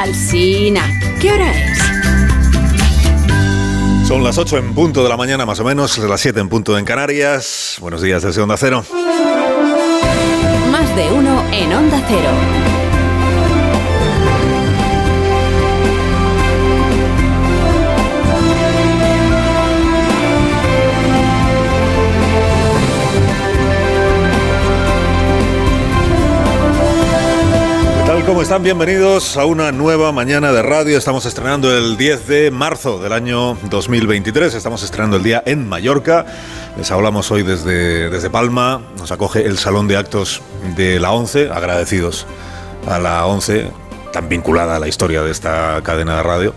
Alsina, ¿qué hora es? Son las 8 en punto de la mañana, más o menos, las 7 en punto en Canarias. Buenos días desde Onda Cero. Más de uno en Onda Cero. Están? Bienvenidos a una nueva mañana de radio. Estamos estrenando el 10 de marzo del año 2023. Estamos estrenando el día en Mallorca. Les hablamos hoy desde, desde Palma. Nos acoge el Salón de Actos de la ONCE. Agradecidos a la ONCE, tan vinculada a la historia de esta cadena de radio.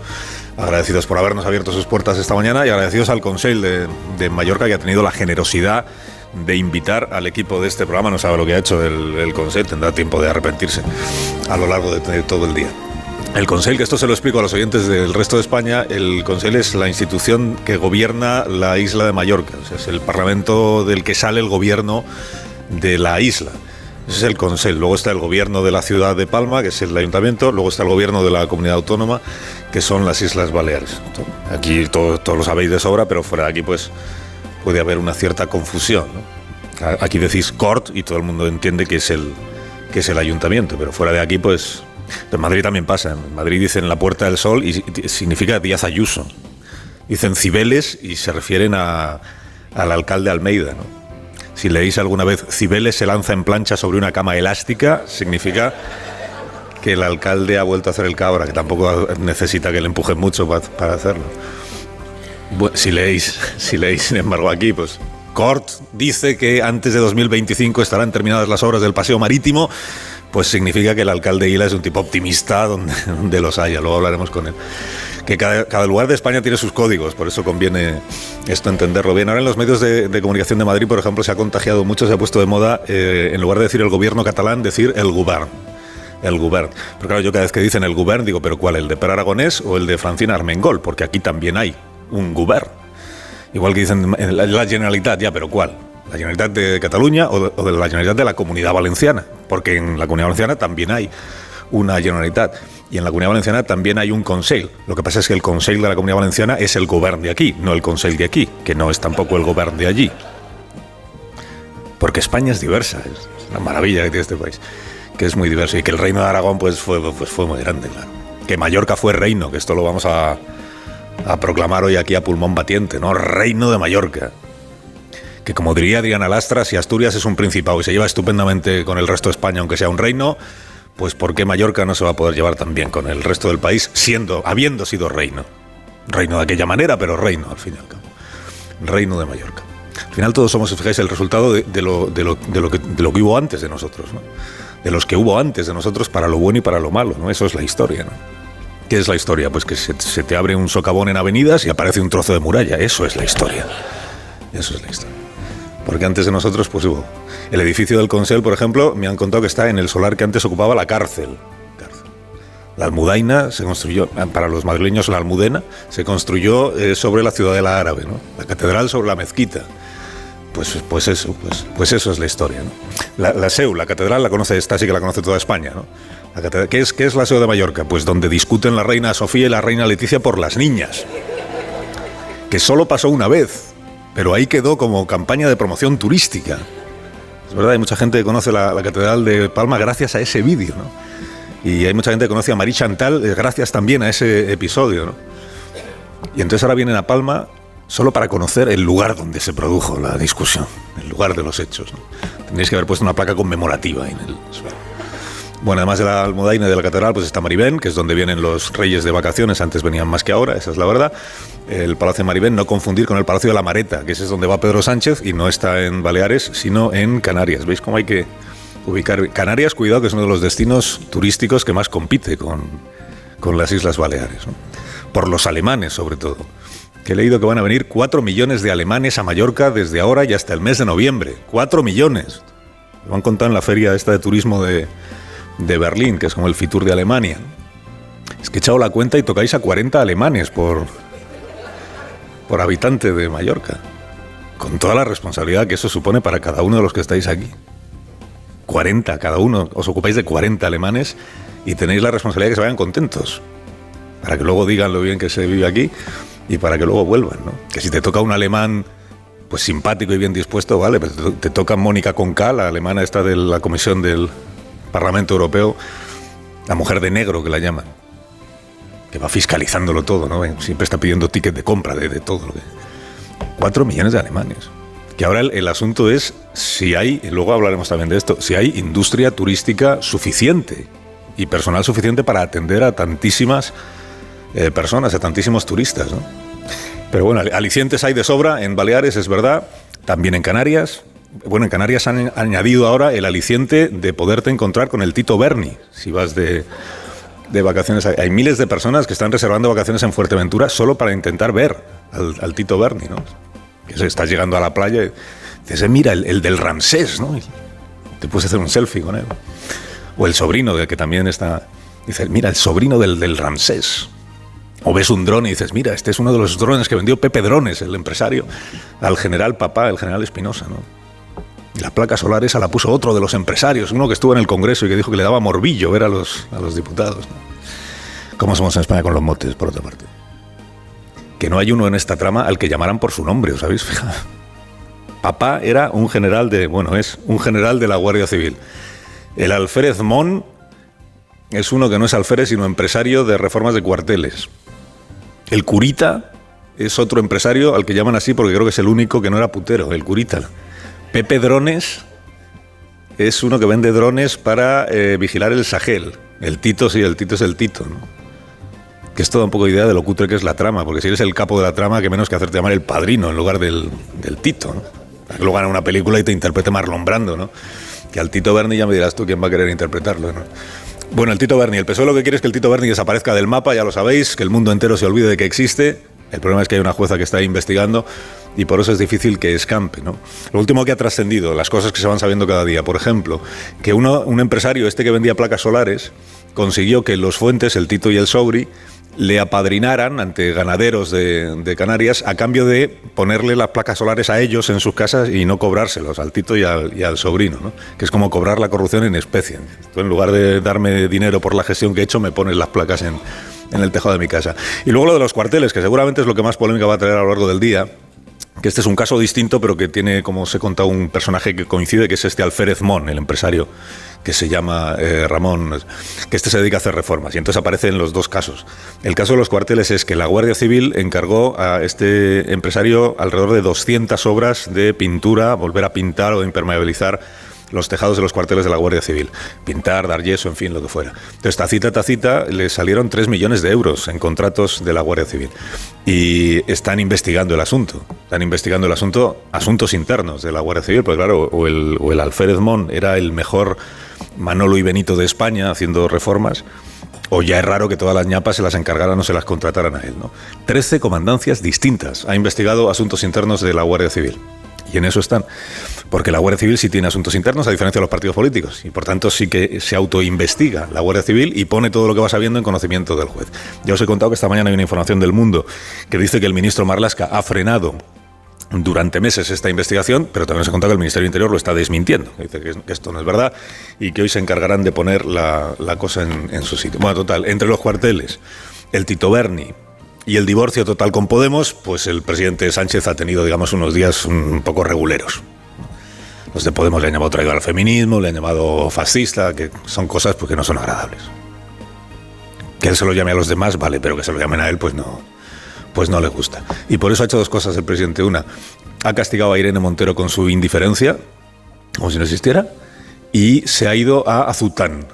Agradecidos por habernos abierto sus puertas esta mañana y agradecidos al Consell de, de Mallorca que ha tenido la generosidad de invitar al equipo de este programa. No sabe lo que ha hecho el, el Consell, tendrá tiempo de arrepentirse a lo largo de, todo el día. El Consell, que esto se lo explico a los oyentes del resto de España, el Consell es la institución que gobierna la isla de Mallorca. Es el parlamento del que sale el gobierno de la isla. Ese es el Consell. Luego está el gobierno de la ciudad de Palma, que es el ayuntamiento. Luego está el gobierno de la comunidad autónoma, que son las Islas Baleares. Aquí todo, todo lo sabéis de sobra, pero fuera de aquí, pues puede haber una cierta confusión. Aquí decís Cort y todo el mundo entiende que es el, que es el ayuntamiento, pero fuera de aquí, pues. En Madrid también pasa. En Madrid dicen la Puerta del Sol y significa Díaz Ayuso. Dicen Cibeles y se refieren a, al alcalde Almeida. ¿no? Si leéis alguna vez Cibeles se lanza en plancha sobre una cama elástica, significa que el alcalde ha vuelto a hacer el cabra, que tampoco necesita que le empujen mucho para, para hacerlo. Bueno, si leéis, si leéis, sin embargo, aquí, pues Cort dice que antes de 2025 estarán terminadas las obras del paseo marítimo, pues significa que el alcalde Ila es un tipo optimista donde, donde los haya. Luego hablaremos con él. Que cada, cada, lugar de España tiene sus códigos, por eso conviene esto entenderlo bien. Ahora en los medios de, de comunicación de Madrid, por ejemplo, se ha contagiado mucho, se ha puesto de moda, eh, en lugar de decir el gobierno catalán, decir el govern el govern. Pero claro, yo cada vez que dicen el govern digo, ¿pero cuál? ¿El de Per Aragonés o el de Francina Armengol? Porque aquí también hay un govern. Igual que dicen la, la Generalitat, ya, pero ¿cuál? ¿La Generalitat de Cataluña o de, la Generalitat de la Comunidad Valenciana? Porque en la Comunidad Valenciana también hay una Generalitat. Y en la Comunidad Valenciana también hay un Consell. Lo que pasa es que el Consell de la Comunidad Valenciana es el govern de aquí, no el Consell de aquí, que no es tampoco el govern de allí. Porque España es diversa, es una maravilla que tiene este país que es muy diverso y que el reino de Aragón pues fue, pues fue muy grande, claro. Que Mallorca fue reino, que esto lo vamos a, a proclamar hoy aquí a pulmón batiente, ¿no? Reino de Mallorca. Que como diría Diana Lastra, si Asturias es un principado y se lleva estupendamente con el resto de España, aunque sea un reino, pues ¿por qué Mallorca no se va a poder llevar tan bien con el resto del país, siendo, habiendo sido reino? Reino de aquella manera, pero reino, al fin y al cabo. Reino de Mallorca. Al final todos somos, fijáis, el resultado de, lo, que, lo que hubo antes de nosotros, ¿no? de los que hubo antes de nosotros para lo bueno y para lo malo, ¿no? Eso es la historia, ¿no? ¿Qué es la historia? Pues que se, te abre un socavón en avenidas y aparece un trozo de muralla. Eso es la historia. Eso es la historia. Porque antes de nosotros, pues. El edificio del Consell, por ejemplo, me han contado que está en el solar que antes ocupaba la cárcel. La Almudaina se construyó, para los madrileños la Almudena, se construyó eh, sobre la ciudadela árabe, ¿no? La catedral sobre la mezquita. Pues, pues eso, pues, pues eso es la historia. ¿no? La, la, la catedral, la conoce, esta sí que la conoce toda España. ¿no? La catedral, ¿qué, es, ¿Qué es la SEU de Mallorca? Pues donde discuten la reina Sofía y la reina Leticia por las niñas. Que solo pasó una vez, pero ahí quedó como campaña de promoción turística. Es verdad, hay mucha gente que conoce la, la catedral de Palma gracias a ese vídeo. ¿no? Y hay mucha gente que conoce a Marie Chantal eh, gracias también a ese episodio. ¿no? Y entonces ahora vienen a Palma solo para conocer el lugar donde se produjo la discusión, el lugar de los hechos. ¿no? Que haber puesto una placa conmemorativa en el suelo. Bueno, además de la almudaina y de la catedral, pues está Maribén, que es donde vienen los reyes de vacaciones, antes venían más que ahora, esa es la verdad. El Palacio de Maribén, no confundir con el Palacio de la Mareta, que ese es donde va Pedro Sánchez y no está en Baleares, sino en Canarias. ¿Veis cómo hay que ubicar? Canarias, cuidado, que es uno de los destinos turísticos que más compite con, con las Islas Baleares, por los alemanes sobre todo que he leído que van a venir 4 millones de alemanes a Mallorca desde ahora y hasta el mes de noviembre. 4 millones. Lo han contado en la feria esta de turismo de, de Berlín, que es como el Fitur de Alemania. Es que he echado la cuenta y tocáis a 40 alemanes por, por habitante de Mallorca. Con toda la responsabilidad que eso supone para cada uno de los que estáis aquí. 40 cada uno, os ocupáis de 40 alemanes y tenéis la responsabilidad de que se vayan contentos, para que luego digan lo bien que se vive aquí y para que luego vuelvan, ¿no? Que si te toca un alemán pues simpático y bien dispuesto, vale, pero te, toca Mónica Conca, la alemana esta de la Comisión del Parlamento Europeo, la mujer de negro que la llaman, que va fiscalizándolo todo, ¿no? Siempre está pidiendo ticket de compra de, de todo lo que... Cuatro millones de alemanes. Que ahora el, el, asunto es si hay, y luego hablaremos también de esto, si hay industria turística suficiente y personal suficiente para atender a tantísimas eh, personas, a tantísimos turistas, ¿no? Pero bueno, alicientes hay de sobra en Baleares, es verdad, también en Canarias. Bueno, en Canarias han añadido ahora el aliciente de poderte encontrar con el Tito Berni, si vas de, de vacaciones. Hay, miles de personas que están reservando vacaciones en Fuerteventura solo para intentar ver al, Tito Berni, ¿no? Que se está llegando a la playa y dices, mira, el, el, del Ramsés, ¿no? Y te puedes hacer un selfie con él. O el sobrino, de que también está... Dices, mira, el sobrino del, del Ramsés. O ves un dron y dices, mira, este es uno de los drones que vendió Pepe Drones, el empresario, al general Papá, el general Espinosa, ¿no? Y la placa solar esa la puso otro de los empresarios, uno que estuvo en el Congreso y que dijo que le daba morbillo ver a los, a los diputados. ¿Cómo somos en España con los motes, por otra parte? Que no hay uno en esta trama al que llamaran por su nombre, ¿os habéis fijado? Papá era un general de, bueno, es un general de la Guardia Civil. El alférez Mon es uno que no es alférez, sino empresario de reformas de cuarteles. El curita es otro empresario al que llaman así porque creo que es el único que no era putero, el curita. Pepe Drones es uno que vende drones para eh, vigilar el Sahel. El Tito, sí, el Tito es el Tito. Que es toda un poco idea de lo cutre que es la trama, porque si eres el capo de la trama, que menos que hacerte llamar el padrino en lugar del, del Tito, ¿no? Luego gane una película y te interprete Marlon Brando, ¿no? Que al Tito Berni ya me dirás tú quién va a querer interpretarlo, ¿no? Bueno, el Tito Berni. El PSOE lo que quiere es que el Tito Berni desaparezca del mapa, ya lo sabéis, que el mundo entero se olvide de que existe. El problema es que hay una jueza que está investigando y por eso es difícil que escampe. ¿no? Lo último que ha trascendido, las cosas que se van sabiendo cada día, por ejemplo, que uno, un empresario, este que vendía placas solares, consiguió que los Fuentes, el Tito y el Sobri, le apadrinaran ante ganaderos de, Canarias a cambio de ponerle las placas solares a ellos en sus casas y no cobrárselos al Tito y al, y al sobrino, ¿no? que es como cobrar la corrupción en especie. Tú en lugar de darme dinero por la gestión que he hecho, me pones las placas en, en el tejado de mi casa. Y luego lo de los cuarteles, que seguramente es lo que más polémica va a traer a lo largo del día, que este es un caso distinto, pero que tiene, como os he un personaje que coincide, que es este Alférez Mon, el empresario que se llama eh, Ramón, que este se dedica a hacer reformas. Y entonces aparece en los dos casos. El caso de los cuarteles es que la Guardia Civil encargó a este empresario alrededor de 200 obras de pintura, volver a pintar o impermeabilizar los tejados de los cuarteles de la Guardia Civil. Pintar, dar yeso, en fin, lo que fuera. Entonces, tacita, tacita, le salieron 3 millones de euros en contratos de la Guardia Civil. Y están investigando el asunto. Están investigando el asunto, asuntos internos de la Guardia Civil, pues claro, o el, Alférez Mon era el mejor Manolo y Benito de España haciendo reformas, o ya es raro que todas las ñapas se las encargaran o se las contrataran a él. ¿no? Trece comandancias distintas ha investigado asuntos internos de la Guardia Civil. Y en eso están. Porque la Guardia Civil sí tiene asuntos internos, a diferencia de los partidos políticos. Y por tanto sí que se autoinvestiga la Guardia Civil y pone todo lo que va sabiendo en conocimiento del juez. Ya os he contado que esta mañana hay una información del mundo que dice que el ministro Marlasca ha frenado durante meses esta investigación, pero también se contado que el Ministerio Interior lo está desmintiendo. Dice que esto no es verdad y que hoy se encargarán de poner la, la cosa en, en, su sitio. Bueno, total, entre los cuarteles, el Tito Berni y el divorcio total con Podemos, pues el presidente Sánchez ha tenido, digamos, unos días un poco reguleros. Los de Podemos le han llamado traidor al feminismo, le han llamado fascista, que son cosas pues, que no son agradables. Que él se lo llame a los demás, vale, pero que se lo llamen a él, pues no, pues no le gusta. Y por eso ha hecho dos cosas el presidente. Una, ha castigado a Irene Montero con su indiferencia, como si no existiera, y se ha ido a Azután,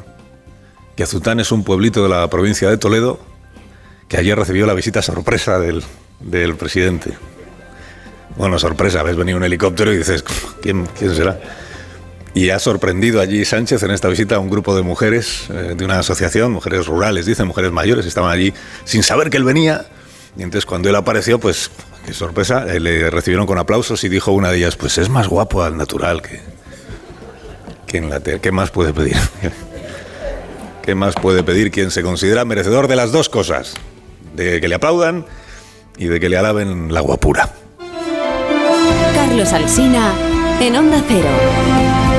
que Azután es un pueblito de la provincia de Toledo, que ayer recibió la visita sorpresa del, del presidente. Bueno, sorpresa, ves venir un helicóptero y dices, ¿quién, quién será? Y ha sorprendido allí Sánchez en esta visita a un grupo de mujeres eh, de una asociación, mujeres rurales, dicen, mujeres mayores, estaban allí sin saber que él venía y entonces cuando él apareció, pues, qué sorpresa, eh, le recibieron con aplausos y dijo una de ellas, pues es más guapo al natural que, que en la. ¿Qué más puede pedir? ¿Qué más puede pedir quien se considera merecedor de las dos cosas? De que le aplaudan y de que le alaben la guapura. Carlos Alsina en Onda Cero.